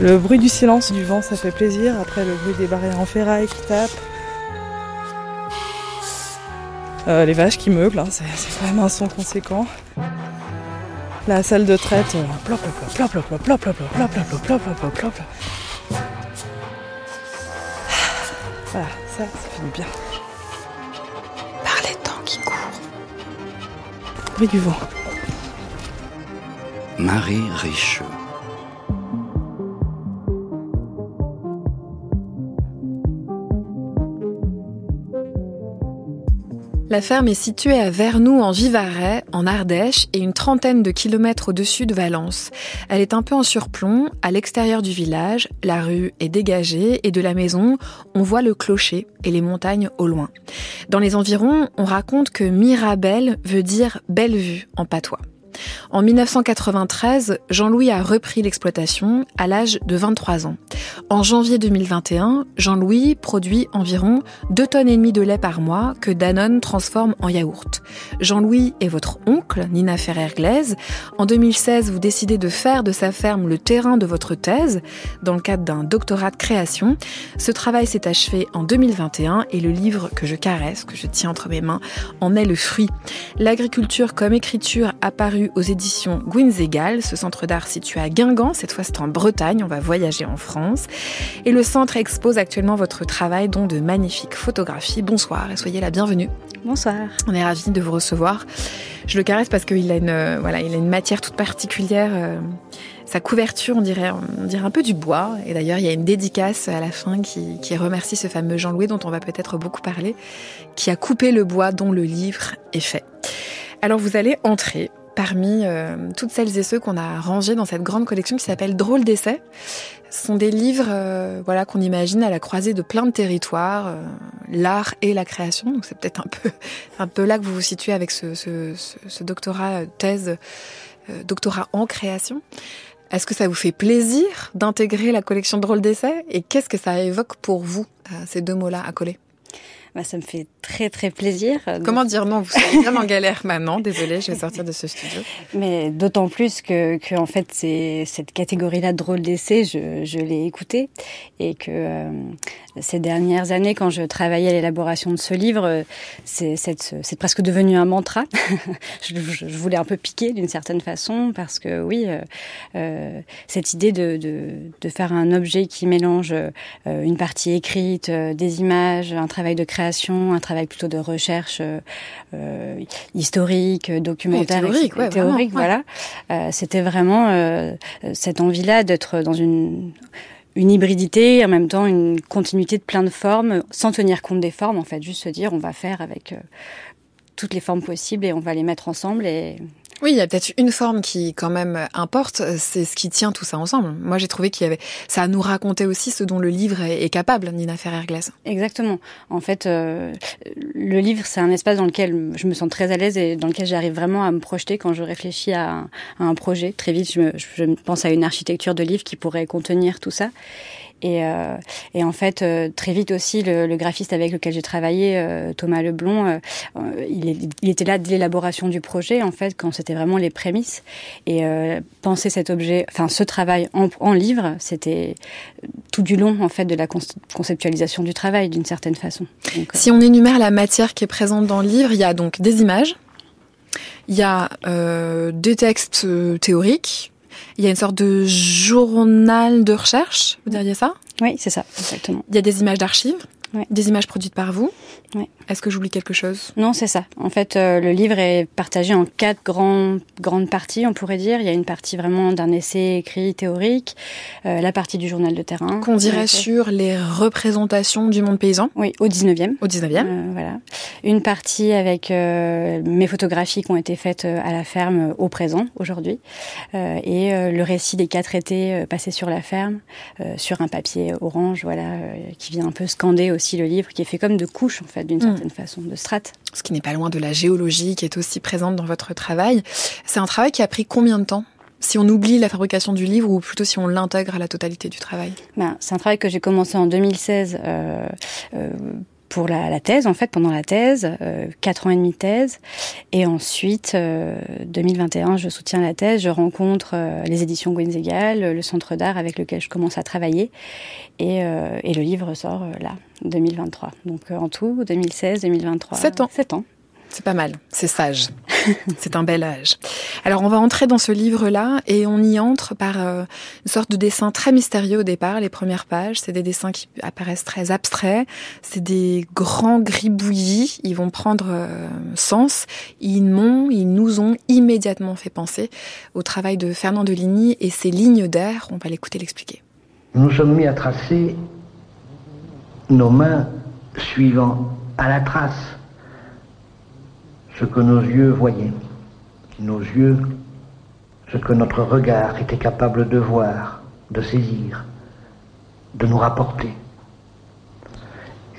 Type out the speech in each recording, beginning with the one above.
Le bruit du silence du vent, ça fait plaisir. Après, le bruit des barrières en ferraille qui tapent. Euh, les vaches qui meublent, hein, c'est quand même un son conséquent. La salle de traite, plop plop plop plop plop plop plop plop plop plop plop plop plop plop Voilà, ça, ça fait du bien. Par les temps qui courent. Bruit du vent. Marie Riche. La ferme est située à Vernoux en Vivarais, en Ardèche, et une trentaine de kilomètres au-dessus de Valence. Elle est un peu en surplomb, à l'extérieur du village, la rue est dégagée et de la maison, on voit le clocher et les montagnes au loin. Dans les environs, on raconte que Mirabelle veut dire belle vue en patois. En 1993, Jean-Louis a repris l'exploitation à l'âge de 23 ans. En janvier 2021, Jean-Louis produit environ 2 tonnes et demie de lait par mois que Danone transforme en yaourt. Jean-Louis est votre oncle, Nina Ferrer-Glaise. En 2016, vous décidez de faire de sa ferme le terrain de votre thèse dans le cadre d'un doctorat de création. Ce travail s'est achevé en 2021 et le livre que je caresse, que je tiens entre mes mains, en est le fruit. L'agriculture comme écriture apparue aux éditions Gwynzegal, ce centre d'art situé à Guingamp, cette fois c'est en Bretagne, on va voyager en France. Et le centre expose actuellement votre travail, dont de magnifiques photographies. Bonsoir et soyez la bienvenue. Bonsoir. On est ravis de vous recevoir. Je le caresse parce qu'il a une, euh, voilà, il a une matière toute particulière. Euh, sa couverture, on dirait, on dirait un peu du bois. Et d'ailleurs, il y a une dédicace à la fin qui, qui remercie ce fameux Jean-Louis dont on va peut-être beaucoup parler, qui a coupé le bois dont le livre est fait. Alors vous allez entrer parmi euh, toutes celles et ceux qu'on a rangés dans cette grande collection qui s'appelle Drôle d'essai. Ce sont des livres euh, voilà, qu'on imagine à la croisée de plein de territoires, euh, l'art et la création. Donc c'est peut-être un peu, un peu là que vous vous situez avec ce, ce, ce doctorat thèse, doctorat en création. Est-ce que ça vous fait plaisir d'intégrer la collection Drôle d'essai et qu'est-ce que ça évoque pour vous, ces deux mots-là à coller? Bah, ça me fait très très plaisir. Comment dire non? Vous êtes bien en galère maintenant. Désolée, je vais sortir de ce studio. Mais d'autant plus que, que, en fait, c'est cette catégorie-là de drôle d'essai, je, je l'ai écoutée et que euh, ces dernières années, quand je travaillais à l'élaboration de ce livre, c'est presque devenu un mantra. je, je, voulais un peu piquer d'une certaine façon parce que oui, euh, euh, cette idée de, de, de, faire un objet qui mélange euh, une partie écrite, euh, des images, un travail de création, un travail plutôt de recherche euh, historique, documentaire, théorique, théorique voilà. C'était vraiment cette envie-là d'être dans une une hybridité, en même temps une continuité de plein de formes, sans tenir compte des formes, en fait, juste se dire on va faire avec euh, toutes les formes possibles et on va les mettre ensemble et oui, il y a peut-être une forme qui quand même importe, c'est ce qui tient tout ça ensemble. Moi, j'ai trouvé qu'il y avait ça nous racontait aussi ce dont le livre est, capable, Nina Ferrer-Glass. Exactement. En fait, euh, le livre, c'est un espace dans lequel je me sens très à l'aise et dans lequel j'arrive vraiment à me projeter quand je réfléchis à, un projet. Très vite, je, je pense à une architecture de livre qui pourrait contenir tout ça. Et, euh, et en fait, euh, très vite aussi, le, le graphiste avec lequel j'ai travaillé, euh, Thomas Leblond, euh, il, il, était là de l'élaboration du projet, en fait, quand c'était vraiment les prémices. Et penser cet objet, enfin ce travail en, en livre, c'était tout du long, en fait, de la conceptualisation du travail, d'une certaine façon. Si on énumère la matière qui est présente dans le livre, il y a donc des images, il y a euh, des textes théoriques, il y a une sorte de journal de recherche, vous diriez ça? Oui, c'est ça, exactement. Il y a des images d'archives, ouais. des images produites par vous. Ouais. Est-ce que j'oublie quelque chose? Non, c'est ça. En fait, euh, le livre est partagé en quatre grands, grandes parties, on pourrait dire. Il y a une partie vraiment d'un essai écrit théorique, euh, la partie du journal de terrain. Qu'on dirait sur les représentations du monde paysan? Oui, au 19e. Au 19e. Euh, voilà. Une partie avec euh, mes photographies qui ont été faites euh, à la ferme au présent, aujourd'hui. Euh, et le récit des quatre étés passés sur la ferme, sur un papier orange, voilà, qui vient un peu scander aussi le livre, qui est fait comme de couches, en fait, d'une Mm. Certaine façon, de strates. Ce qui n'est pas loin de la géologie qui est aussi présente dans votre travail. C'est un travail qui a pris combien de temps? Si on oublie la fabrication du livre ou plutôt si on l'intègre à la totalité du travail? Ben, C'est un travail que j'ai commencé en 2016. Euh, euh, pour la, thèse, en fait, pendant la thèse, quatre ans et demi de thèse. Et ensuite, 2021, je soutiens la thèse, je rencontre les éditions Gwenzegal, le centre d'art avec lequel je commence à travailler. Et, et le livre sort là, 2023. Donc en tout, 2016, 2023. Sept ans. Sept ans. C'est pas mal, c'est sage. c'est un bel âge. Alors on va entrer dans ce livre-là et on y entre par euh, une sorte de dessin très mystérieux au départ, les premières pages. C'est des dessins qui apparaissent très abstraits, c'est des grands gribouillis, ils vont prendre euh, sens. Ils m'ont, ils nous ont immédiatement fait penser au travail de Fernand Deligny et ses lignes d'air. On va l'écouter l'expliquer. Nous sommes mis à tracer nos mains suivant à la trace ce que nos yeux voyaient, nos yeux, ce que notre regard était capable de voir, de saisir, de nous rapporter.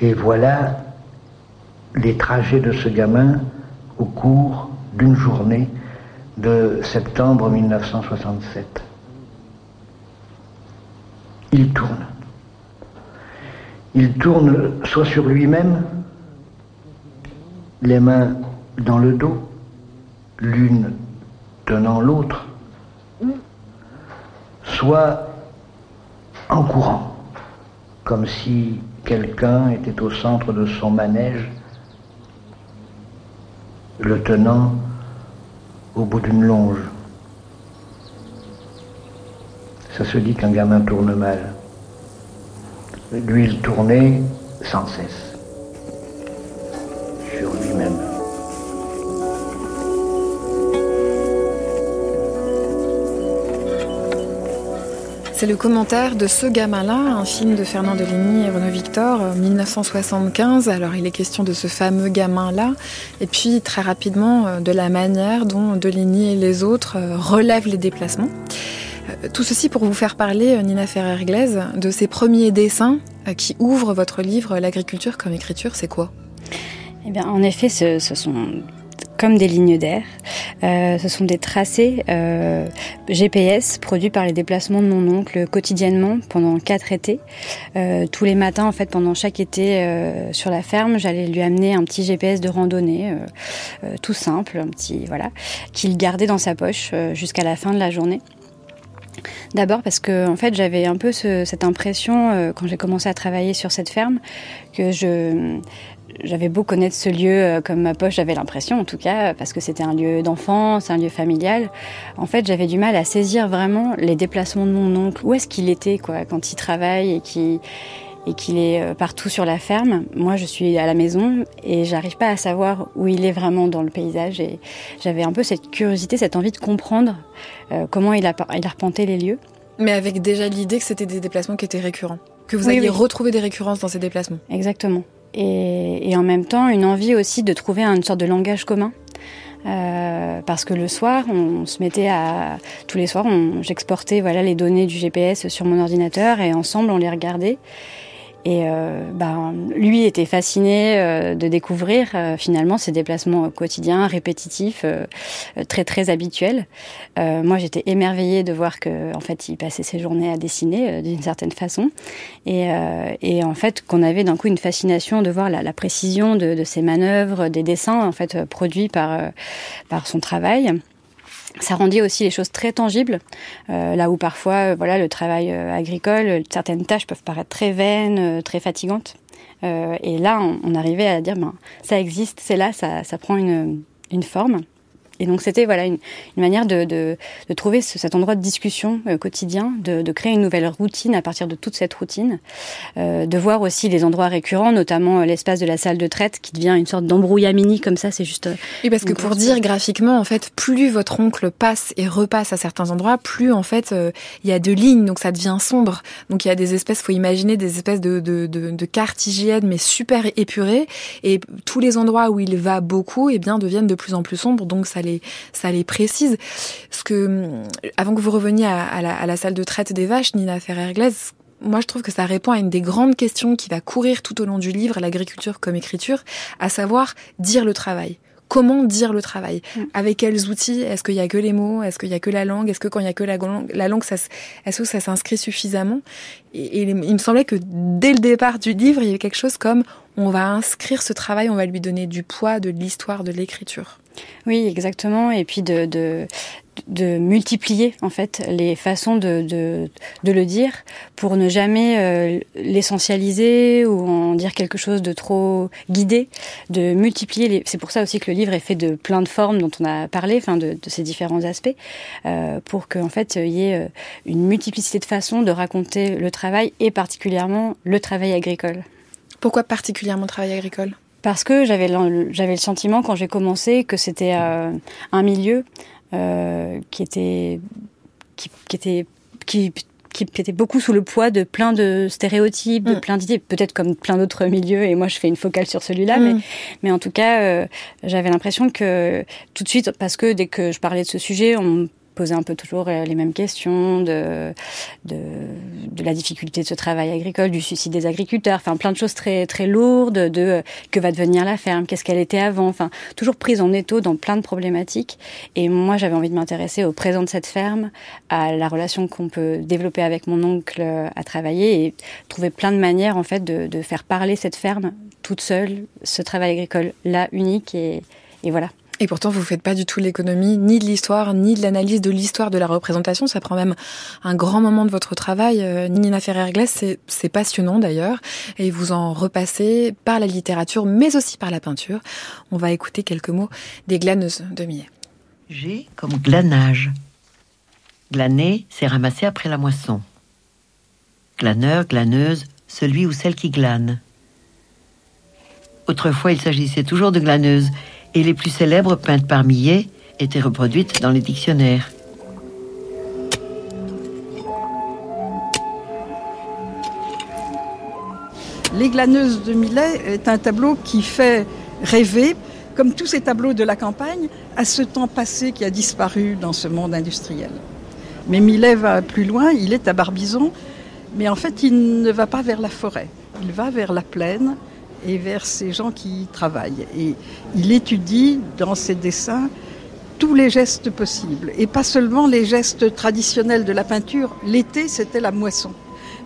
Et voilà les trajets de ce gamin au cours d'une journée de septembre 1967. Il tourne. Il tourne soit sur lui-même, les mains dans le dos, l'une tenant l'autre, soit en courant, comme si quelqu'un était au centre de son manège, le tenant au bout d'une longe. Ça se dit qu'un gamin tourne mal. Lui, il tournait sans cesse sur lui-même. C'est le commentaire de ce gamin-là, un film de Fernand Deligny et Renaud Victor, 1975. Euh, Alors il est question de ce fameux gamin-là, et puis très rapidement euh, de la manière dont Deligny et les autres euh, relèvent les déplacements. Tout ceci pour vous faire parler, Nina Ferrer-Glaise, de ces premiers dessins qui ouvrent votre livre L'agriculture comme écriture, c'est quoi? Eh bien, en effet, ce, sont comme des lignes d'air. Euh, ce sont des tracés euh, GPS produits par les déplacements de mon oncle quotidiennement pendant quatre étés. Euh, tous les matins, en fait, pendant chaque été euh, sur la ferme, j'allais lui amener un petit GPS de randonnée, euh, tout simple, un petit voilà, qu'il gardait dans sa poche jusqu'à la fin de la journée. D'abord parce que en fait j'avais un peu ce, cette impression quand j'ai commencé à travailler sur cette ferme que je j'avais beau connaître ce lieu euh, comme ma poche, j'avais l'impression en tout cas, parce que c'était un lieu d'enfance, un lieu familial. En fait, j'avais du mal à saisir vraiment les déplacements de mon oncle. Où est-ce qu'il était quoi quand il travaille et qu'il et qu'il est euh, partout sur la ferme. Moi, je suis à la maison et j'arrive pas à savoir où il est vraiment dans le paysage. Et j'avais un peu cette curiosité, cette envie de comprendre euh, comment il a, il arpenté les lieux. Mais avec déjà l'idée que c'était des déplacements qui étaient récurrents, que vous alliez retrouver des récurrences dans ces déplacements. Exactement et, et, en même temps une envie aussi de trouver une sorte de langage commun. Euh, parce que le soir, on se mettait à tous les soirs, j'exportais voilà les données du GPS sur mon ordinateur et ensemble on les regardait. Et euh, ben, lui était fasciné euh, de découvrir euh, finalement ces déplacements quotidiens, répétitifs, euh, très très habituels. Euh, moi, j'étais émerveillée de voir que en fait, il passait ses journées à dessiner d'une certaine façon, et, et en fait, qu'on avait d'un coup une fascination de voir la, la précision de, de, ses manœuvres, des dessins en fait produits par par son travail ça rendait aussi les choses très tangibles, euh, là où parfois, euh, voilà, le travail euh, agricole, certaines tâches peuvent paraître très vaines, euh, très fatigantes. Et là, on, on, arrivait à dire, ben, ça existe, c'est là, ça, ça prend une, une forme. Et donc c'était voilà une, une manière de, de, de, trouver ce, cet endroit de discussion euh, quotidien, de, de, créer une nouvelle routine à partir de toute cette routine, euh, de voir aussi les endroits récurrents, notamment euh, l'espace de la salle de traite qui devient une sorte d'embrouillamini comme ça, c'est juste. Oui, parce que pour dire graphiquement, en fait, plus votre oncle passe et repasse à certains endroits, plus en fait il euh, y a de lignes, donc ça devient sombre. Donc il y a des espèces, faut imaginer des espèces de, de, cartes hygiène, mais super épurées, et tous les endroits où il va beaucoup, eh bien deviennent de plus en plus sombres, donc ça les, ça les précise. Ce que, avant que vous reveniez à, à, la, à la, salle de traite des vaches, Nina Ferrer-Glaise, moi, je trouve que ça répond à une des grandes questions qui va courir tout au long du livre, l'agriculture comme écriture, à savoir dire le travail comment dire le travail? Mm. Avec quels outils? Est-ce qu'il y a que les mots? Est-ce qu'il y a que la langue? Est-ce que quand il y a que la, la langue, ça, est-ce que ça s'inscrit suffisamment? Et, il me semblait que dès le départ du livre, il y avait quelque chose comme on va inscrire ce travail, on va lui donner du poids, de l'histoire, de l'écriture. Oui, exactement. Et puis de, de, de multiplier en fait les façons de, de, de le dire pour ne jamais euh, l'essentialiser ou en dire quelque chose de trop guidé, de multiplier. Les... C'est pour ça aussi que le livre est fait de plein de formes dont on a parlé, enfin de, de ces différents aspects, euh, pour qu'en fait il y ait euh, une multiplicité de façons de raconter le travail et particulièrement le travail agricole. Pourquoi particulièrement le travail agricole? Parce que j'avais le, j'avais le sentiment quand j'ai commencé que c'était euh, un milieu euh, qui était qui, qui était qui, qui était beaucoup sous le poids de plein de stéréotypes, de mm. plein d'idées, peut-être comme plein d'autres milieux, et moi je fais une focale sur celui-là, mais, mm. mais en tout cas, euh, j'avais l'impression que tout de suite, parce que dès que je parlais de ce sujet, on poser un peu toujours euh, les mêmes questions de, de, la difficulté de ce travail agricole, du suicide des agriculteurs, enfin plein de choses très très lourdes, de euh, que va devenir la ferme, qu'est-ce qu'elle était avant, enfin toujours prise en étau dans plein de problématiques. Et moi j'avais envie de m'intéresser au présent de cette ferme, à la relation qu'on peut développer avec mon oncle euh, à travailler et trouver plein de manières en fait de, de faire parler cette ferme toute seule, ce travail agricole là unique et, et voilà. Et pourtant, vous ne faites pas du tout l'économie, ni de l'histoire, ni de l'analyse de l'histoire de la représentation. Ça prend même un grand moment de votre travail. Euh, Nina Ferrer-Glass, c'est passionnant d'ailleurs. Et vous en repassez par la littérature, mais aussi par la peinture. On va écouter quelques mots des glaneuses de Millet. J'ai comme glanage. Glaner, c'est ramasser après la moisson. Glaneur, glaneuse, celui ou celle qui glane. Autrefois, il s'agissait toujours de glaneuse et les plus célèbres peintes par Millet étaient reproduites dans les dictionnaires. Les glaneuses de Millet est un tableau qui fait rêver, comme tous ces tableaux de la campagne, à ce temps passé qui a disparu dans ce monde industriel. Mais Millet va plus loin, il est à Barbizon, mais en fait il ne va pas vers la forêt, il va vers la plaine, et vers ces gens qui y travaillent. Et il étudie dans ses dessins tous les gestes possibles, et pas seulement les gestes traditionnels de la peinture. L'été, c'était la moisson.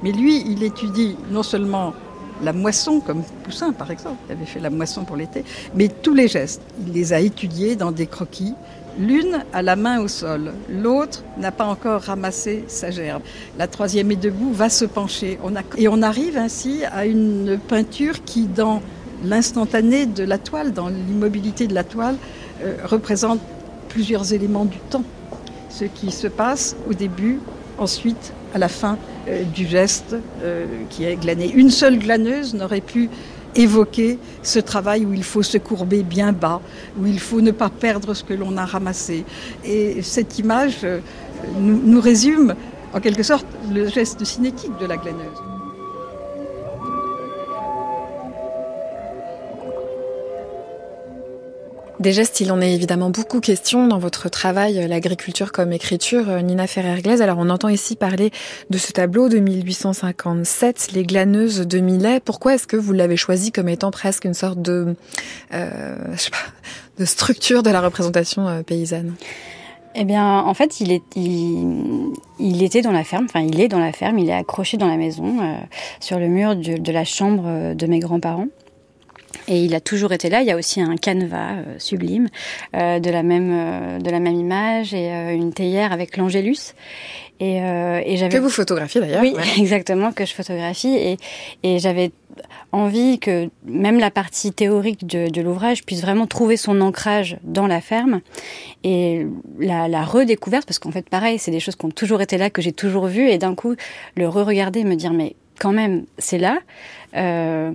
Mais lui, il étudie non seulement la moisson, comme Poussin par exemple, il avait fait la moisson pour l'été, mais tous les gestes. Il les a étudiés dans des croquis, L'une a la main au sol, l'autre n'a pas encore ramassé sa gerbe. La troisième est debout, va se pencher. et on arrive ainsi à une peinture qui, dans l'instantané de la toile, dans l'immobilité de la toile, euh, représente plusieurs éléments du temps. Ce qui se passe au début, ensuite à la fin euh, du geste euh, qui est glané. Une seule glaneuse n'aurait pu évoquer ce travail où il faut se courber bien bas, où il faut ne pas perdre ce que l'on a ramassé. Et cette image euh, nous, nous résume en quelque sorte le geste cinétique de la glaneuse. Des gestes, il en est évidemment beaucoup question dans votre travail, euh, l'agriculture comme écriture, euh, Nina Ferrer-Glaise. Alors on entend ici parler de ce tableau de 1857, Les glaneuses de Millet. Pourquoi est-ce que vous l'avez choisi comme étant presque une sorte de, euh, je sais pas, de structure de la représentation euh, paysanne? Eh bien, en fait, il, est, il, était dans la ferme, enfin, il est dans la ferme, il est accroché dans la maison, sur le mur de la chambre de mes grands-parents. Et il a toujours été là. Il y a aussi un canevas euh, sublime euh, de la même euh, de la même image et une théière avec l'Angélus. Et, et j'avais que vous photographiez d'ailleurs. Oui, exactement que je photographie et et j'avais envie que même la partie théorique de, de l'ouvrage puisse vraiment trouver son ancrage dans la ferme et la, la redécouverte parce qu'en fait pareil c'est des choses qui ont toujours été là que j'ai toujours vues et d'un coup le re-regarder me dire mais quand même c'est là euh,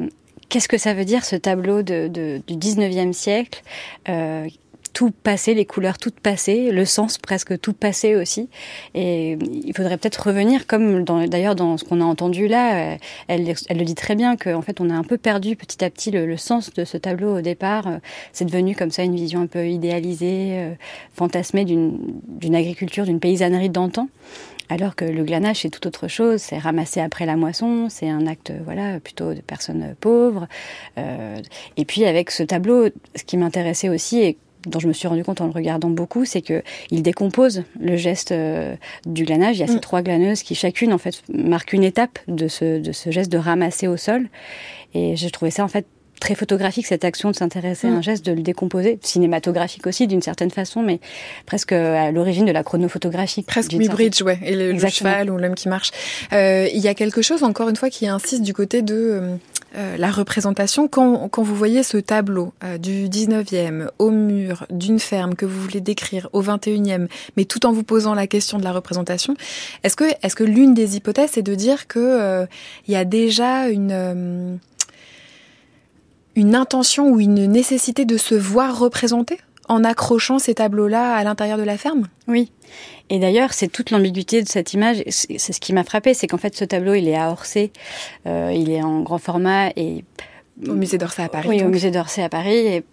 Qu'est-ce que ça veut dire ce tableau de, de, du 19e siècle euh, tout passé, les couleurs toutes passées, le sens presque tout passé aussi. Et il faudrait peut-être revenir, comme d'ailleurs dans ce qu'on a entendu là, euh, elle, elle, le dit très bien qu'en fait on a un peu perdu petit à petit le, le sens de ce tableau au départ. Euh, c'est devenu comme ça une vision un peu idéalisée, euh, fantasmée d'une agriculture, d'une paysannerie d'antan. Alors que le glanage, c'est tout autre chose. C'est ramasser après la moisson. C'est un acte, voilà, plutôt de personnes pauvres. Euh, et puis avec ce tableau, ce qui m'intéressait aussi et dont je me suis rendu compte en le regardant beaucoup, c'est que il décompose le geste du glanage. Il y a ces mm. trois glaneuses qui chacune en fait marque une étape de ce, de ce geste de ramasser au sol. Et j'ai trouvé ça en fait très photographique cette action de s'intéresser à un mm. geste, de le décomposer, cinématographique aussi d'une certaine façon, mais presque à l'origine de la chronophotographie. Presque mi-bridge, ouais, et le, cheval ou l'homme qui marche. Euh, il y a quelque chose encore une fois qui insiste du côté de euh, euh, la représentation. Quand, quand, vous voyez ce tableau du 19e au mur d'une ferme que vous voulez décrire au 21e, mais tout en vous posant la question de la représentation, est-ce que, est-ce que l'une des hypothèses c'est de dire que il y a déjà une une intention ou une nécessité de se voir représenté en accrochant ces tableaux-là à l'intérieur de la ferme? Oui. Et d'ailleurs, c'est toute l'ambiguïté de cette image. C'est ce qui m'a frappé, c'est qu'en fait, ce tableau, il est à Orsay, euh, il est en grand format et au musée d'Orsay à Paris. Oui, au musée d'Orsay à Paris. Et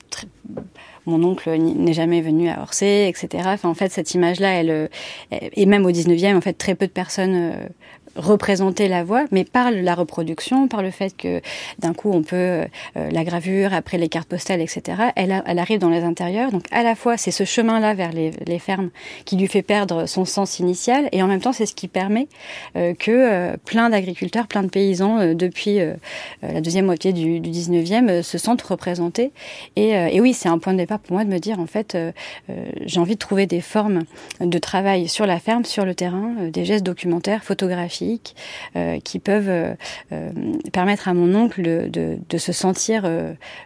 mon oncle n'est jamais venu à Orsay, etc. Enfin, en fait, cette image-là, elle, et même au 19e, en fait, très peu de personnes euh, représenter la voix, mais par la reproduction, par le fait que d'un coup on peut euh, la gravure, après les cartes postales, etc. Elle, elle, arrive dans les intérieurs, donc à la fois c'est ce chemin-là vers les, les, fermes qui lui fait perdre son sens initial, et en même temps c'est ce qui permet euh, que euh, plein d'agriculteurs, plein de paysans depuis la deuxième moitié du, du 19e se sentent représentés. Et, et oui, c'est un point de départ pour moi de me dire en fait j'ai envie de trouver des formes de travail sur la ferme, sur le terrain, des gestes documentaires, photographiques euh, qui peuvent euh, euh, permettre à mon oncle de, de, se sentir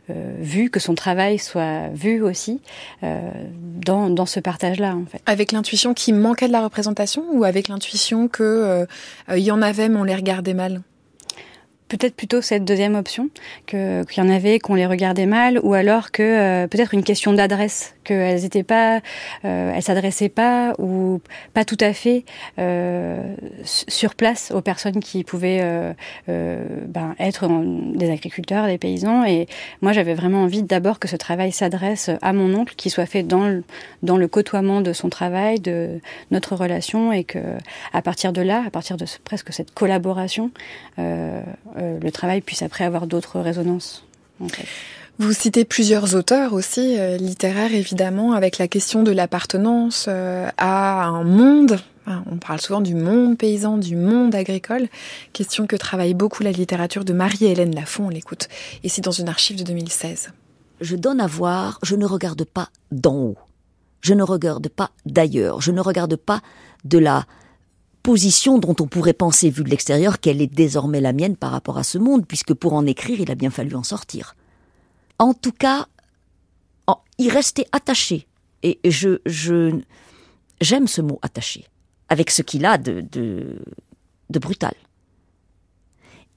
vu, que son travail soit vu aussi dans, dans, ce partage-là. En fait. Avec l'intuition qui manquait de la représentation ou avec l'intuition qu'il il y en avait mais on les regardait mal? Peut-être plutôt cette deuxième option, qu'il y en avait qu'on les regardait mal, ou alors que peut-être une question d'adresse qu'elles n'étaient pas, euh, elles s'adressaient pas ou pas tout à fait euh, sur place aux personnes qui pouvaient euh, euh ben, être des agriculteurs, des paysans. Et moi, j'avais vraiment envie d'abord que ce travail s'adresse à mon oncle, qu'il soit fait dans le, dans le côtoiement de son travail, de notre relation, et que à partir de là, à partir de ce, presque cette collaboration, euh, le travail puisse après avoir d'autres résonances. En fait. Vous citez plusieurs auteurs aussi, euh, littéraires évidemment, avec la question de l'appartenance euh, à un monde. On parle souvent du monde paysan, du monde agricole, question que travaille beaucoup la littérature de Marie-Hélène Lafont, on l'écoute ici dans une archive de 2016. Je donne à voir, je ne regarde pas d'en haut, je ne regarde pas d'ailleurs, je ne regarde pas de la position dont on pourrait penser, vu de l'extérieur, qu'elle est désormais la mienne par rapport à ce monde, puisque pour en écrire, il a bien fallu en sortir en tout cas, y rester attaché. Et je, j'aime ce mot attaché, avec ce qu'il a de, de, brutal.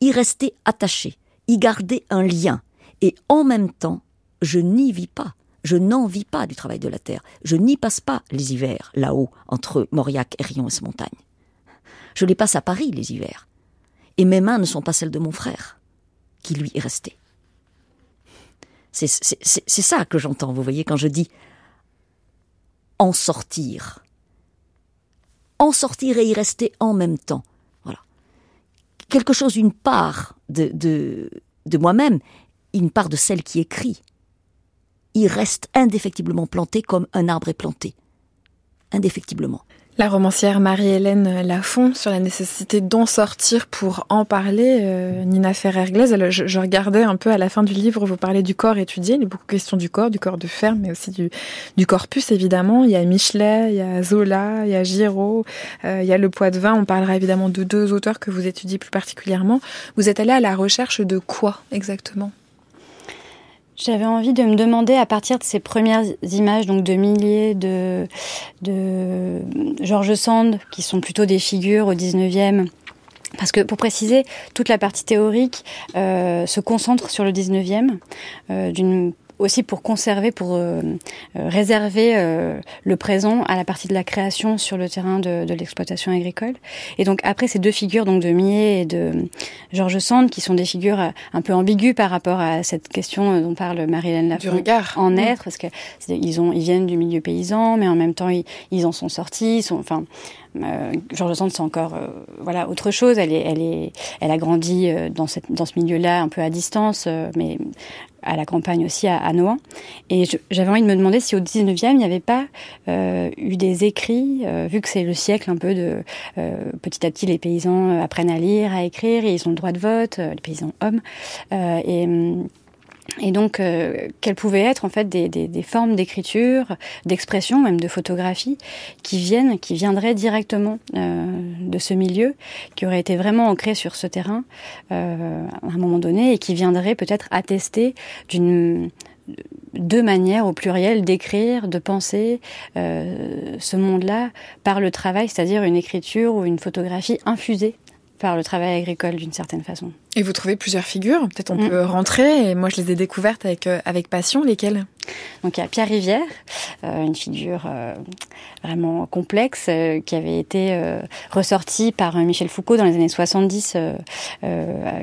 Y rester attaché, y garder un lien, et en même temps, je n'y vis pas. Je n'en vis pas du travail de la terre. Je n'y passe pas les hivers, là-haut, entre Mauriac et Rion et ces montagnes. Je les passe à Paris, les hivers. Et mes mains ne sont pas celles de mon frère, qui lui est resté. C'est ça que j'entends, vous voyez, quand je dis en sortir. En sortir et y rester en même temps. Voilà. Quelque chose, une part de, de, moi-même, une part de celle qui écrit, il reste indéfectiblement planté comme un arbre est planté. Indéfectiblement. La romancière Marie-Hélène Lafont sur la nécessité d'en sortir pour en parler. Euh, Nina Ferrer-Glaise, je, regardais un peu à la fin du livre, vous parlez du corps étudié, il a beaucoup de questions du corps, du corps de ferme, mais aussi du, du corpus évidemment. Il y a Michelet, il y a Zola, il y a Giraud, euh, il y a Le Poids de Vin. On parlera évidemment de deux auteurs que vous étudiez plus particulièrement. Vous êtes allé à la recherche de quoi exactement? J'avais envie de me demander à partir de ces premières images, donc de milliers de, de George Sand, qui sont plutôt des figures au 19e, parce que pour préciser, toute la partie théorique euh, se concentre sur le 19e, euh, d'une aussi pour conserver, pour euh, euh, réserver euh, le présent à la partie de la création sur le terrain de, de l'exploitation agricole. Et donc après ces deux figures, donc de Millet et de Georges Sand, qui sont des figures un peu ambiguës par rapport à cette question dont parle Marie-Hélène Lafont en être, parce que ils ont, ils viennent du milieu paysan, mais en même temps ils, ils en sont sortis, ils sont, enfin euh, Georges Sand, c'est encore euh, voilà autre chose. Elle est, elle est, elle a grandi euh, dans cette, dans ce milieu-là un peu à distance, mais à la campagne aussi, à, à Nohant. Et j'avais envie de me demander si au 19e, il n'y avait pas euh, eu des écrits, euh, vu que c'est le siècle un peu de... Euh, petit à petit, les paysans apprennent à lire, à écrire, et ils ont le droit de vote, les paysans hommes. et hum, et donc, euh, quelles pouvaient être en fait des, des, des formes d'écriture, d'expression, même de photographie, qui viennent, qui viendraient directement euh, de ce milieu, qui auraient été vraiment ancrées sur ce terrain euh, à un moment donné, et qui viendraient peut-être attester d'une deux manières au pluriel d'écrire, de penser euh, ce monde-là par le travail, c'est-à-dire une écriture ou une photographie infusée par le travail agricole d'une certaine façon. Et vous trouvez plusieurs figures, peut-être on mm. peut rentrer, et moi je les ai découvertes avec, euh, avec passion, lesquelles? Donc il y a Pierre Rivière, euh, une figure euh, vraiment complexe, qui avait été ressortie par Michel Foucault dans les années 70,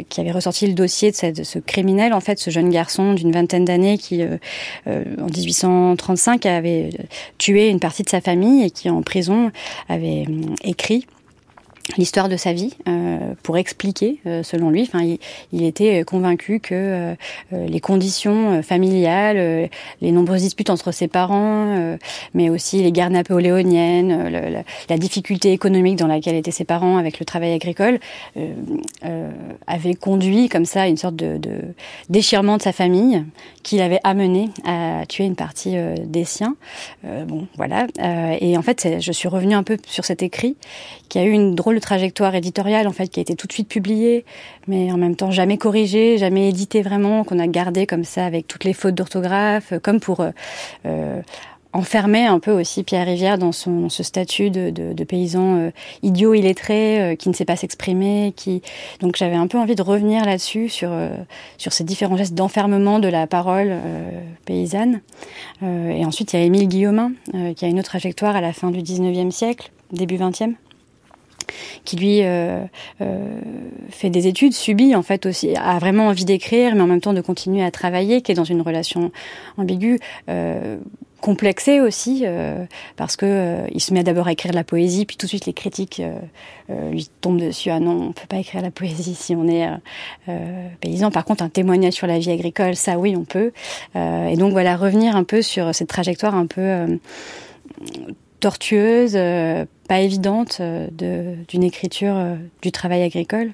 qui avait ressorti le dossier de, cette, de, ce criminel, en fait, ce jeune garçon d'une vingtaine d'années qui, en 1835, avait tué une partie de sa famille et qui en prison avait écrit l'histoire de sa vie euh, pour expliquer, euh, selon lui. Enfin, il, il, était convaincu que euh, les conditions familiales, les nombreuses disputes entre ses parents, mais aussi les guerres napoléoniennes, le, la, la, difficulté économique dans laquelle étaient ses parents avec le travail agricole, avaient conduit comme ça à une sorte de, de déchirement de sa famille qui l'avait amené à tuer une partie des siens. bon, voilà. et en fait, je suis revenue un peu sur cet écrit qui a eu une drôle trajectoire éditoriale en fait qui a été tout de suite publiée, mais en même temps jamais corrigée, jamais éditée vraiment, qu'on a gardé comme ça avec toutes les fautes d'orthographe, comme pour euh, euh, enfermer un peu aussi Pierre Rivière dans, son, ce statut de, paysan euh, idiot, illettré, euh, qui ne sait pas s'exprimer. Qui... Donc j'avais un peu envie de revenir là-dessus, sur, sur ces différents gestes d'enfermement de la parole paysanne. et ensuite, il y a Émile Guillaumin, qui a une autre trajectoire à la fin du 19e siècle, début 20e qui lui euh, euh, fait des études, subit en fait aussi, a vraiment envie d'écrire, mais en même temps de continuer à travailler, qui est dans une relation ambiguë. Euh, complexé aussi euh, parce que il se met d'abord à écrire de la poésie puis tout de suite les critiques lui tombent dessus ah non on peut pas écrire la poésie si on est paysan par contre un témoignage sur la vie agricole ça oui on peut et donc voilà revenir un peu sur cette trajectoire un peu tortueuse, euh, pas évidente euh, d'une écriture euh, du travail agricole.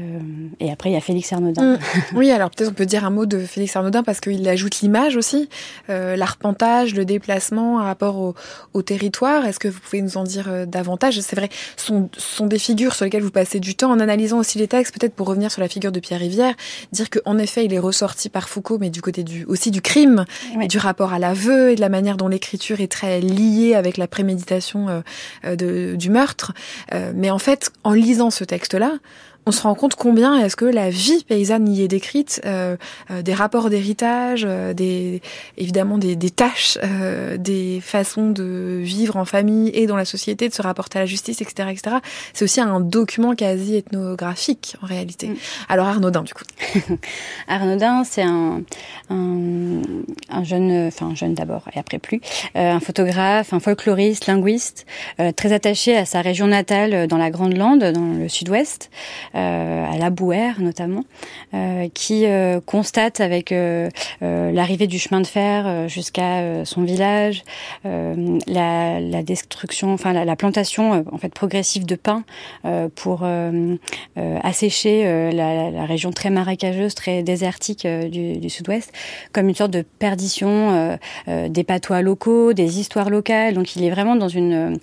Euh, et après, il y a Félix Arnaudin. Mmh. Oui, alors peut-être on peut dire un mot de Félix Arnaudin parce qu'il ajoute l'image aussi, euh, l'arpentage, le déplacement à rapport au, au territoire. Est-ce que vous pouvez nous en dire euh, davantage? C'est vrai, sont, sont des figures sur lesquelles vous passez du temps en analysant aussi les textes, peut-être pour revenir sur la figure de Pierre Rivière, dire qu'en effet, il est ressorti par Foucault, mais du côté du, aussi du crime, oui. et du rapport à l'aveu et de la manière dont l'écriture est très liée avec la préméditation euh, de, du meurtre. Euh, mais en fait, en lisant ce texte-là, on se rend compte combien est-ce que la vie paysanne y est décrite, euh, euh, des rapports d'héritage, euh, des évidemment des, des tâches, des façons de vivre en famille et dans la société, de se rapporter à la justice, etc., etc. C'est aussi un document quasi ethnographique en réalité. Mm. Alors Arnaudin, du coup. Arnaudin, c'est un, un, un, jeune, enfin jeune d'abord et après plus, un photographe, un folkloriste, linguiste, très attaché à sa région natale dans la Grande Lande, dans le Sud-Ouest à la Bouère notamment, euh, qui euh, constate avec l'arrivée du chemin de fer jusqu'à son village la, la, destruction, enfin la, la plantation en fait progressive de pin pour assécher la, la, région très marécageuse, très désertique du, du Sud-Ouest, comme une sorte de perdition des patois locaux, des histoires locales. Donc il est vraiment dans une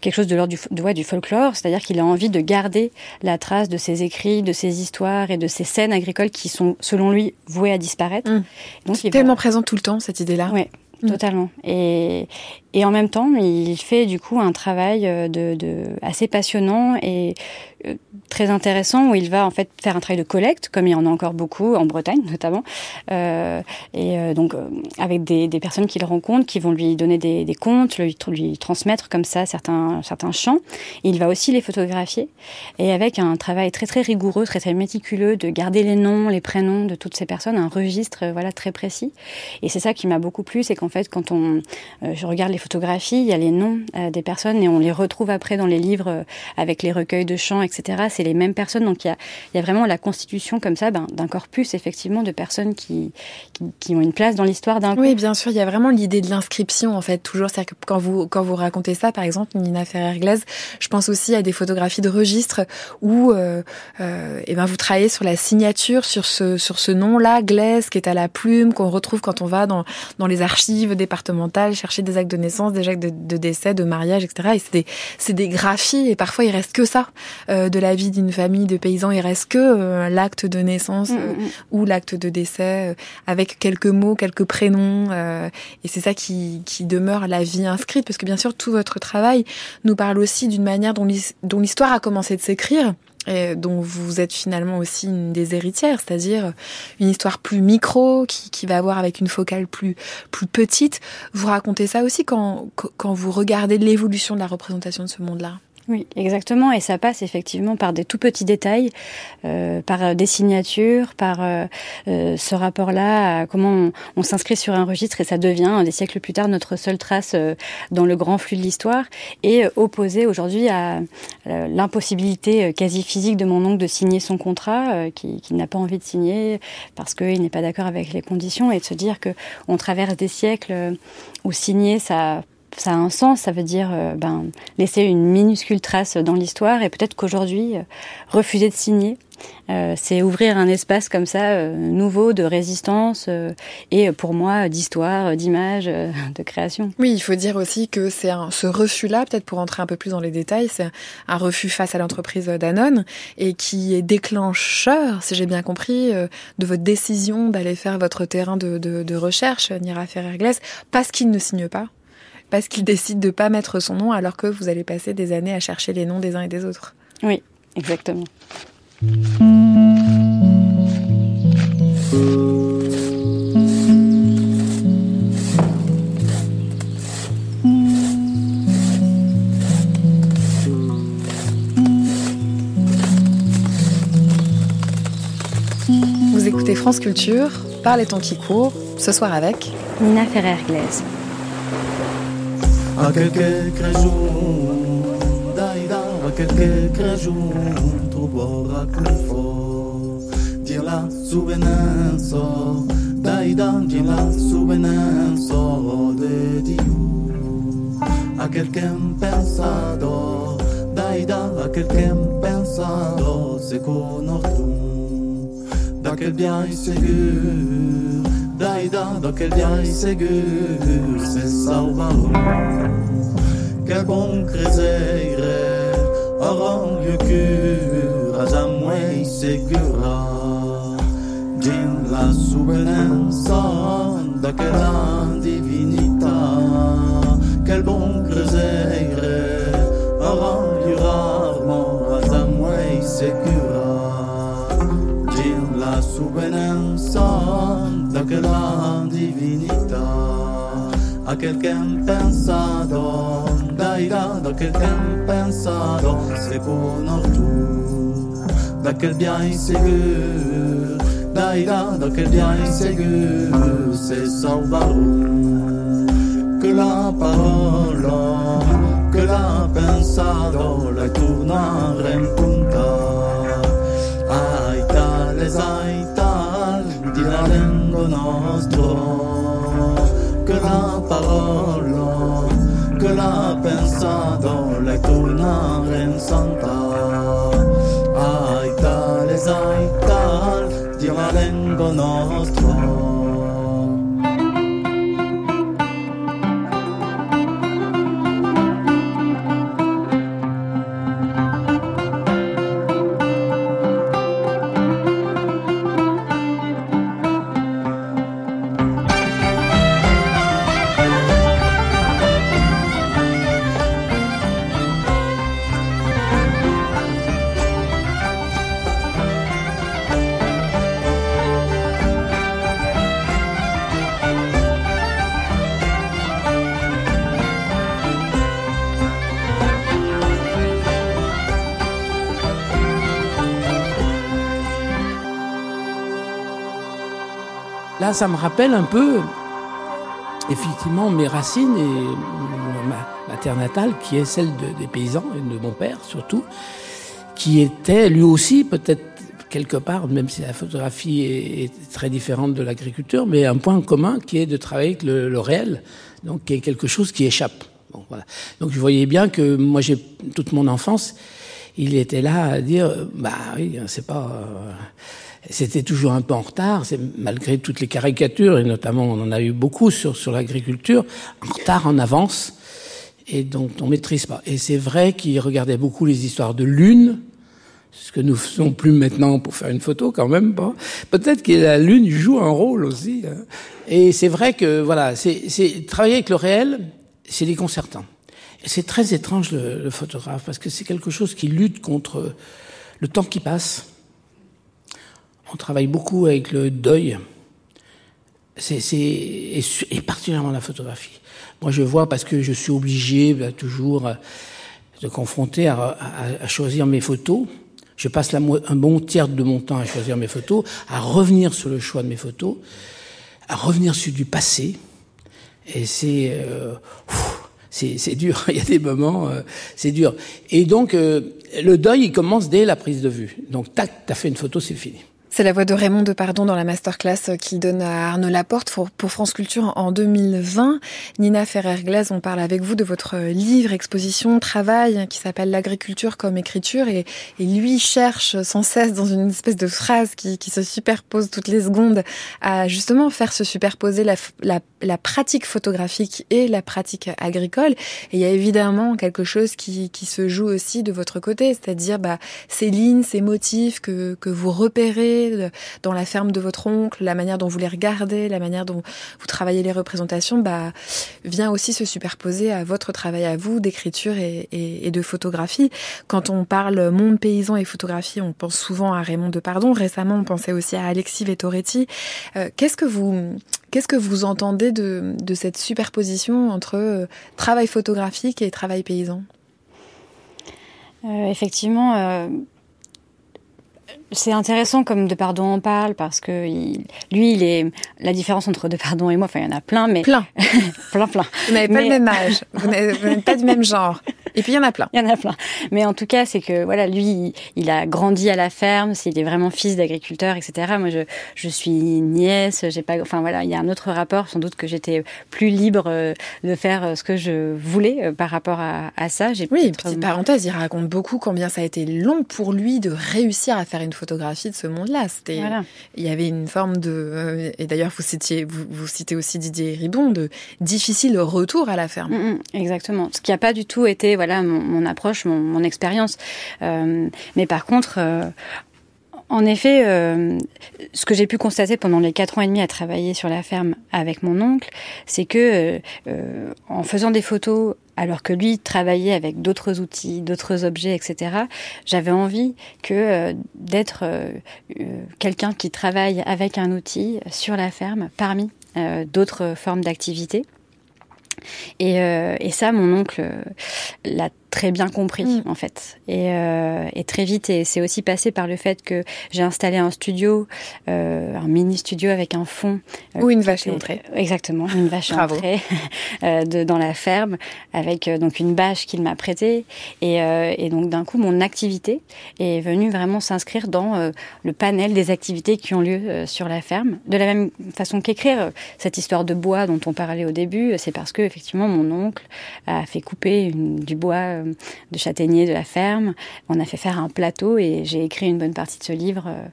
quelque chose de l'ordre du, ouais, du folklore, c'est-à-dire qu'il a envie de garder la trace de ses écrits, de ses histoires et de ces scènes agricoles qui sont, selon lui, vouées à disparaître. Mmh. Donc, C'est tellement présent tout le temps, cette idée-là. Oui, mmh. totalement. Et, et en même temps, il fait du coup un travail euh, de, de assez passionnant et très intéressant où il va en fait faire un travail de collecte, comme il y en a encore beaucoup en Bretagne notamment, euh, et euh, donc euh, avec des, personnes qu'il rencontre, qui vont lui donner des, des comptes, lui, transmettre comme ça certains certains chants. Et il va aussi les photographier et avec un travail très très rigoureux, très très méticuleux de garder les noms, les prénoms de toutes ces personnes, un registre voilà très précis. Et c'est ça qui m'a beaucoup plu, c'est qu'en fait quand on je regarde les photographies, il y a les noms des personnes et on les retrouve après dans les livres avec les recueils de chants etc. C'est les mêmes personnes. Donc il y a, y a, vraiment la constitution comme ça ben, d'un corpus, effectivement, de personnes qui, qui, qui ont une place dans l'histoire d'un Oui, bien sûr. Il y a vraiment l'idée de l'inscription, en fait, toujours. C'est-à-dire que quand vous, quand vous racontez ça, par exemple, Nina Ferrer-Glaise, je pense aussi à des photographies de registre où euh, euh, et ben, vous travaillez sur la signature, sur ce, sur ce nom-là, Glaise, qui est à la plume, qu'on retrouve quand on va dans, dans les archives départementales, chercher des actes de naissance, des actes de, de décès, de mariage, etc. Et c'est des, c'est des graphies, et parfois il reste que ça euh, de la vie d'une famille de paysans. Il reste que euh, l'acte de naissance Mm, euh, mm, mm. ou l'acte de décès, euh, avec quelques mots, quelques prénoms. euh, et c'est ça qui, qui demeure la vie inscrite, parce que bien sûr, tout votre travail nous parle aussi d'une manière dont l'histoire a commencé de s'écrire et dont vous êtes finalement aussi une des héritières, c'est-à-dire une histoire plus micro qui, qui va avoir avec une focale plus plus petite. Vous racontez ça aussi quand quand vous regardez l'évolution de la représentation de ce monde-là. Oui, exactement. Et ça passe effectivement par des tout petits détails, euh, par euh, des signatures, par euh, euh, ce rapport-là, comment on, s'inscrit sur un registre et ça devient, des siècles plus tard, notre seule trace euh, dans le grand flux de l'histoire, et opposé aujourd'hui à l'impossibilité quasi physique de mon oncle de signer son contrat, qui, qui n'a pas envie de signer parce qu'il n'est pas d'accord avec les conditions, et de se dire que on traverse des siècles où signer, ça ça a un sens, ça veut dire euh, ben, laisser une minuscule trace dans l'histoire et peut-être qu'aujourd'hui, euh, refuser de signer, euh, c'est ouvrir un espace comme ça nouveau de résistance et pour moi d'histoire, d'image, de création. Oui, il faut dire aussi que c'est ce refus-là, peut-être pour entrer un peu plus dans les détails, c'est un refus face à l'entreprise Danone et qui est déclencheur, si j'ai bien compris, de votre décision d'aller faire votre terrain de recherche, Nira Ferrer-Glaise, parce qu'il ne signe pas, parce qu'il décide de pas mettre son nom alors que vous allez passer des années à chercher les noms des uns et des autres. Oui, exactement. Vous écoutez France Culture, Parle et ton qui court, ce soir avec Nina Ferrer-Glaise. Aquel crejun, daida, aquel crejun, tu bora culfo, di la suvenenzo, daida, la suvenenzo de Dio. Aquel que pensado, daida, aquel que pensado, se conostum, daquel bien seguro, daida, daquel bien seguro, se salvarão. Quel bon cruzeire, oran lieu cura, jamais segura. Din la souvenanza daquela divinità. Quel bon cruzeire, oran lieu rarement, jamais segura. Din la souvenanza daquela divinità. Aquel que han pensado, daida, daquel que han pensado, se tu, daquel bien seguro, daida, daquel bien seguro, se salvaron. Que la parole, que la pensado, la tournare en lingua nostra que la parole, que la pensado, la tornare in santa. Ai tales, ai tal, di la lingua Là, ça me rappelle un peu, effectivement, mes racines et ma, terre natale, qui est celle de- des paysans et de mon père surtout, qui était lui aussi peut-être quelque part, même si la photographie est, très différente de l'agriculture, mais un point commun qui est de travailler avec le, réel, donc qui est quelque chose qui échappe. Donc je voyais bien que moi j'ai toute mon enfance, il était là à dire, bah oui, c'est pas, euh, c'était toujours un peu en retard, malgré toutes les caricatures et notamment on en a eu beaucoup sur sur l'agriculture, en retard, en avance et donc on maîtrise pas. Et c'est vrai qu'il regardait beaucoup les histoires de lune, ce que nous faisons plus maintenant pour faire une photo quand même pas. Peut-être que la lune joue un rôle aussi. Hein. Et c'est vrai que voilà, c'est travailler avec le réel, c'est déconcertant. C'est très étrange le, le, photographe parce que c'est quelque chose qui lutte contre le temps qui passe. On travaille beaucoup avec le deuil. C'est et, et particulièrement la photographie. Moi, je vois parce que je suis obligé bah, toujours euh, de confronter à, à, choisir mes photos. Je passe la, un bon tiers de mon temps à choisir mes photos, à revenir sur le choix de mes photos, à revenir sur du passé. Et c'est euh, c'est dur. Il y a des moments, euh, c'est dur. Et donc, euh, le deuil, il commence dès la prise de vue. Donc, tac, t'as fait une photo, c'est fini. C'est la voix de Raymond Depardon dans la masterclass qu'il donne à Arnaud Laporte pour, France Culture en 2020. Nina Ferrer-Glaise, on parle avec vous de votre livre, exposition, travail qui s'appelle L'agriculture comme écriture et, lui cherche sans cesse dans une espèce de phrase qui, se superpose toutes les secondes à justement faire se superposer la, pratique photographique et la pratique agricole. Et il y a évidemment quelque chose qui, se joue aussi de votre côté, c'est-à-dire bah, ces lignes, ces motifs que vous repérez dans la ferme de votre oncle, la manière dont vous les regardez, la manière dont vous travaillez les représentations, bah, vient aussi se superposer à votre travail à vous d'écriture et, de photographie. Quand on parle monde paysan et photographie, on pense souvent à Raymond Depardon. Récemment, on pensait aussi à Alexis Vettoretti. Euh, qu'est-ce que vous Qu'est-ce que vous entendez de, cette superposition entre euh, travail photographique et travail paysan? Euh, Effectivement, c'est intéressant comme Depardon en parle parce que lui, il est la différence entre Depardon et moi. Enfin, il y en a plein, mais plein, plein, plein. Vous n'avez pas le même âge, vous n'êtes pas du même genre. Et puis il y en a plein. Il y en a plein. Mais en tout cas, c'est que voilà, lui, il a grandi à la ferme, il est vraiment fils d'agriculteur, etc. Moi, je, je suis nièce, j'ai pas, enfin voilà, il y a un autre rapport. Sans doute que j'étais plus libre euh, de faire euh, ce que je voulais euh, par rapport à, à ça. Oui, petite parenthèse, il raconte beaucoup combien ça a été long pour lui de réussir à faire une photographie de ce monde-là. C'était, il y avait une forme de, et d'ailleurs vous citiez, vous, vous, citez aussi Didier Ribon, de difficile retour à la ferme. Mm, mm, exactement. Ce qui n'a pas du tout été, voilà mon, approche, mon, expérience. Euh, mais par contre, euh, en effet, euh, ce que j'ai pu constater pendant les quatre ans et demi à travailler sur la ferme avec mon oncle, c'est que en faisant des photos alors que lui travaillait avec d'autres outils, d'autres objets, etc. J'avais envie que d'être quelqu'un qui travaille avec un outil sur la ferme parmi d'autres formes d'activité. Et, euh, et, ça, mon oncle euh, l'a très bien compris mm. en fait. Et, euh, et, très vite et c'est aussi passé par le fait que j'ai installé un studio euh, un mini studio avec un fond euh, ou une vache entrée. Exactement une vache entrée euh, de, dans la ferme avec donc une bâche qu'il m'a prêtée. Et, et donc d'un coup mon activité est venue vraiment s'inscrire dans le panel des activités qui ont lieu sur la ferme. De la même façon qu'écrire cette histoire de bois dont on parlait au début c'est parce que effectivement mon oncle a fait couper une, du bois euh, de châtaignier de la ferme. On a fait faire un plateau et j'ai écrit une bonne partie de ce livre euh,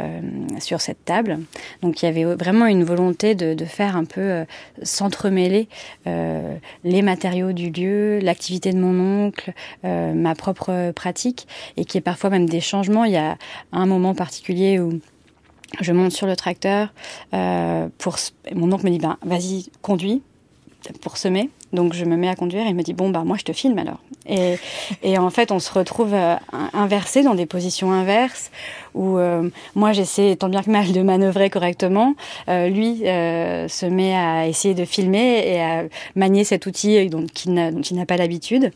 euh, sur cette table. Donc il y avait vraiment une volonté de, faire un peu s'entremêler les matériaux du lieu, l'activité de mon oncle, ma propre pratique et qui est parfois même des changements. Il y a un moment particulier où je monte sur le tracteur pour mon oncle me dit ben vas-y conduis pour semer. Donc je me mets à conduire et il me dit bon bah moi je te filme alors. Et, et en fait on se retrouve euh, inversé dans des positions inverses où euh, moi j'essaie tant bien que mal de manœuvrer correctement. Euh, lui se met à essayer de filmer et à manier cet outil dont, il n'a pas l'habitude.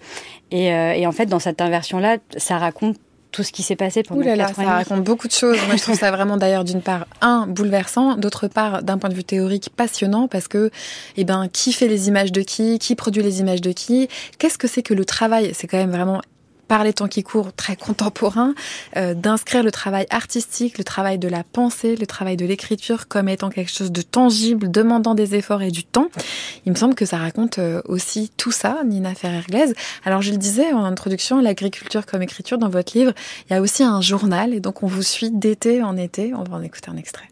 Et, et en fait dans cette inversion là ça raconte tout ce qui s'est passé pendant Ouh là ça raconte beaucoup de choses. Moi, je trouve ça vraiment d'ailleurs d'une part un bouleversant, d'autre part d'un point de vue théorique passionnant parce que eh ben qui fait les images de qui, qui produit les images de qui, qu'est-ce que c'est que le travail? C'est quand même vraiment par les temps qui courent, très contemporain, euh, d'inscrire le travail artistique, le travail de la pensée, le travail de l'écriture comme étant quelque chose de tangible, demandant des efforts et du temps. Il me semble que ça raconte euh, aussi tout ça, Nina Ferrer-Glaise. Alors je le disais en introduction, l'agriculture comme écriture dans votre livre, il y a aussi un journal et donc on vous suit d'été en été. On va en écouter un extrait.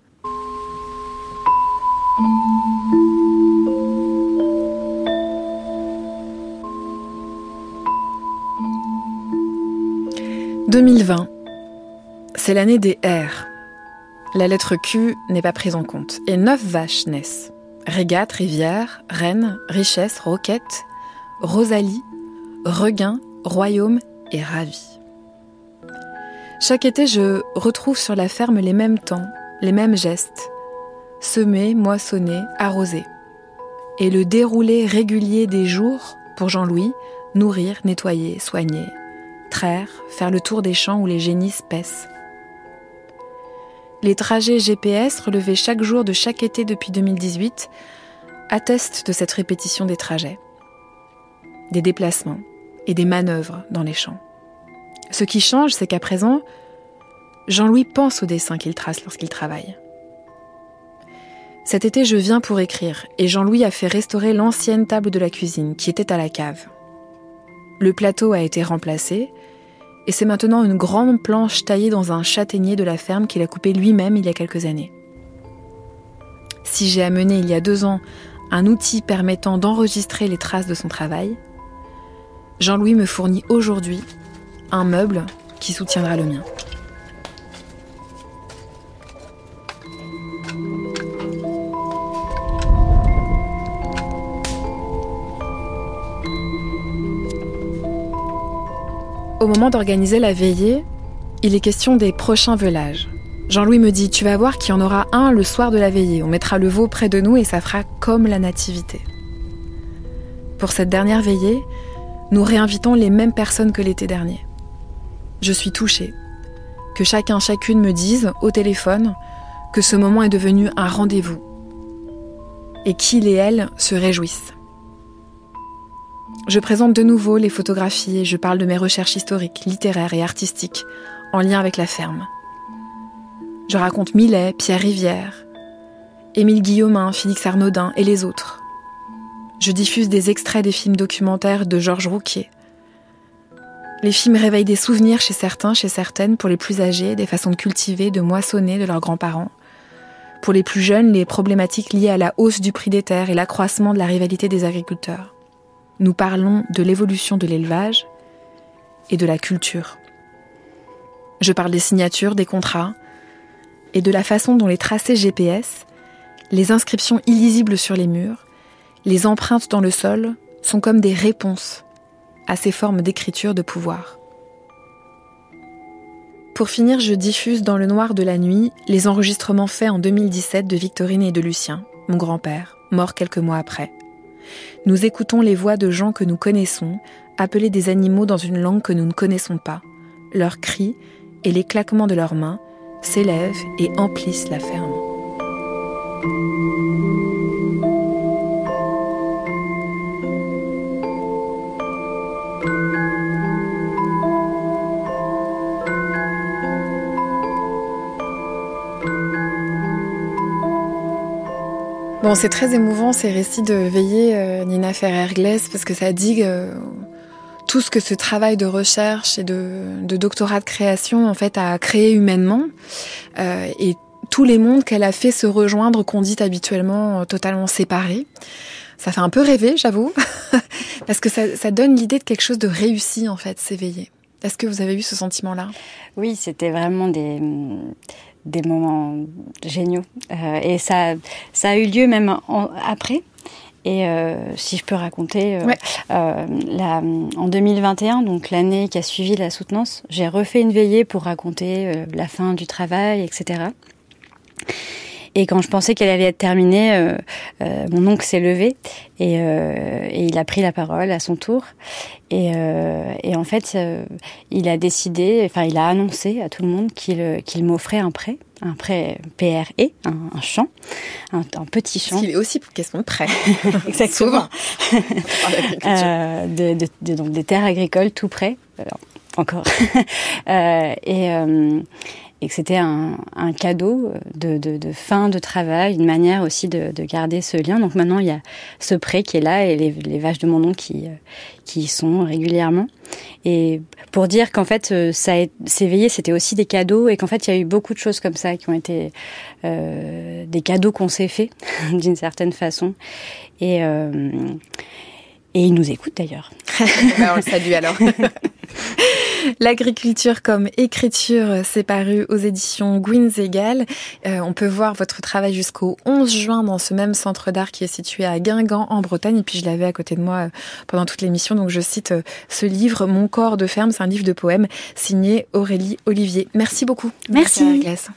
2020, c'est l'année des R. La lettre Q n'est pas prise en compte et neuf vaches naissent. Régate, rivière, reine, richesse, roquette, Rosalie, regain, royaume et ravi. Chaque été, je retrouve sur la ferme les mêmes temps, les mêmes gestes. Semer, moissonner, arroser. Et le déroulé régulier des jours pour Jean-Louis, nourrir, nettoyer, soigner, faire le tour des champs où les génisses paissent. Les trajets GPS relevés chaque jour de chaque été depuis 2018 attestent de cette répétition des trajets, des déplacements et des manœuvres dans les champs. Ce qui change, c'est qu'à présent, Jean-Louis pense au dessin qu'il trace lorsqu'il travaille. Cet été, je viens pour écrire et Jean-Louis a fait restaurer l'ancienne table de la cuisine qui était à la cave. Le plateau a été remplacé et c'est maintenant une grande planche taillée dans un châtaignier de la ferme qu'il a coupé lui-même il y a quelques années. Si j'ai amené il y a deux ans un outil permettant d'enregistrer les traces de son travail, Jean-Louis me fournit aujourd'hui un meuble qui soutiendra le mien. Au moment d'organiser la veillée, il est question des prochains velages. Jean-Louis me dit Tu vas voir qu'il y en aura un le soir de la veillée. On mettra le veau près de nous et ça fera comme la nativité. Pour cette dernière veillée, nous réinvitons les mêmes personnes que l'été dernier. Je suis touchée. Que chacun, chacune me dise au téléphone que ce moment est devenu un rendez-vous. Et qu'il et elle se réjouissent. Je présente de nouveau les photographies et je parle de mes recherches historiques, littéraires et artistiques en lien avec la ferme. Je raconte Millet, Pierre Rivière, Émile Guillaumin, Félix Arnaudin et les autres. Je diffuse des extraits des films documentaires de Georges Rouquier. Les films réveillent des souvenirs chez certains, chez certaines, pour les plus âgés, des façons de cultiver, de moissonner de leurs grands-parents. Pour les plus jeunes, les problématiques liées à la hausse du prix des terres et l'accroissement de la rivalité des agriculteurs nous parlons de l'évolution de l'élevage et de la culture. Je parle des signatures, des contrats et de la façon dont les tracés GPS, les inscriptions illisibles sur les murs, les empreintes dans le sol sont comme des réponses à ces formes d'écriture de pouvoir. Pour finir, je diffuse dans le noir de la nuit les enregistrements faits en 2017 de Victorine et de Lucien, mon grand-père, mort quelques mois après. Nous écoutons les voix de gens que nous connaissons, appeler des animaux dans une langue que nous ne connaissons pas. Leurs cris et les claquements de leurs mains s'élèvent et emplissent la ferme. Bon, c'est très émouvant ces récits de veillée, euh, Nina Ferrer-Glaise, parce que ça dit euh, tout ce que ce travail de recherche et de, doctorat de création en fait a créé humainement euh, et tous les mondes qu'elle a fait se rejoindre qu'on dit habituellement totalement séparés. Ça fait un peu rêver, j'avoue, parce que ça, ça donne l'idée de quelque chose de réussi en fait, s'éveiller. Est-ce que vous avez eu ce sentiment-là? Oui, c'était vraiment des des moments géniaux. Euh, et ça, ça a eu lieu même après. Et euh, si je peux raconter, euh, la, en 2021, donc l'année qui a suivi la soutenance, j'ai refait une veillée pour raconter la fin du travail, etc. Et quand je pensais qu'elle allait être terminée, euh, euh, mon oncle s'est levé et, euh, et, il a pris la parole à son tour. Et, et en fait, il a décidé, enfin, il a annoncé à tout le monde qu'il qu'il m'offrait un prêt un prêt PRE, un, un champ, un, petit champ. Il est aussi pour question de prêt. Exactement. euh, de, de, de, donc des terres agricoles tout près. encore. euh, et, euh, et que c'était un, cadeau de, de, fin de travail, une manière aussi de, de, garder ce lien. Donc maintenant, il y a ce prêt qui est là et les, vaches de mon nom qui, qui y sont régulièrement. Et pour dire qu'en fait, ça s'éveiller, c'était aussi des cadeaux et qu'en fait, il y a eu beaucoup de choses comme ça qui ont été euh, des cadeaux qu'on s'est fait d'une certaine façon. Et, euh, et il nous écoute d'ailleurs. ben, on le salue alors. L'agriculture comme écriture, c'est paru aux éditions Gwyn's Egal. Euh, on peut voir votre travail jusqu'au 11 juin dans ce même centre d'art qui est situé à Guingamp en Bretagne. Et puis je l'avais à côté de moi euh, pendant toute l'émission. Donc je cite euh, ce livre, Mon corps de ferme. C'est un livre de poèmes signé Aurélie Olivier. Merci beaucoup. Merci. Merci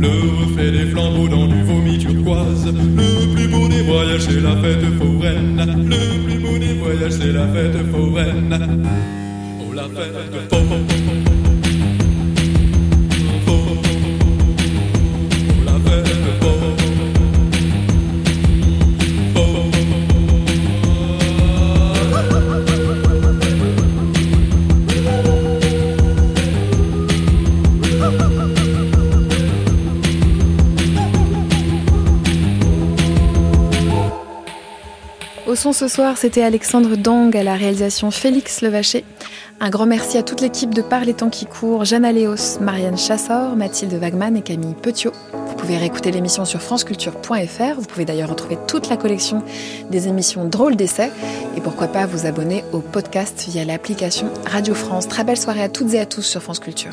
Le reflet des flambeaux dans du vomi turquoise. Le plus beau des voyages, c'est la fête foraine. Le plus beau des voyages, c'est la fête foraine. Oh, la fête foraine. Au son ce soir, c'était Alexandre Dong à la réalisation Félix Levaché. Un grand merci à toute l'équipe de Par les temps qui courent, Jeanne Aléos, Marianne Chassor, Mathilde Wagman et Camille Petiot. Vous pouvez réécouter l'émission sur franceculture.fr. Vous pouvez d'ailleurs retrouver toute la collection des émissions Drôles d'essai. Et pourquoi pas vous abonner au podcast via l'application Radio France. Très belle soirée à toutes et à tous sur France Culture.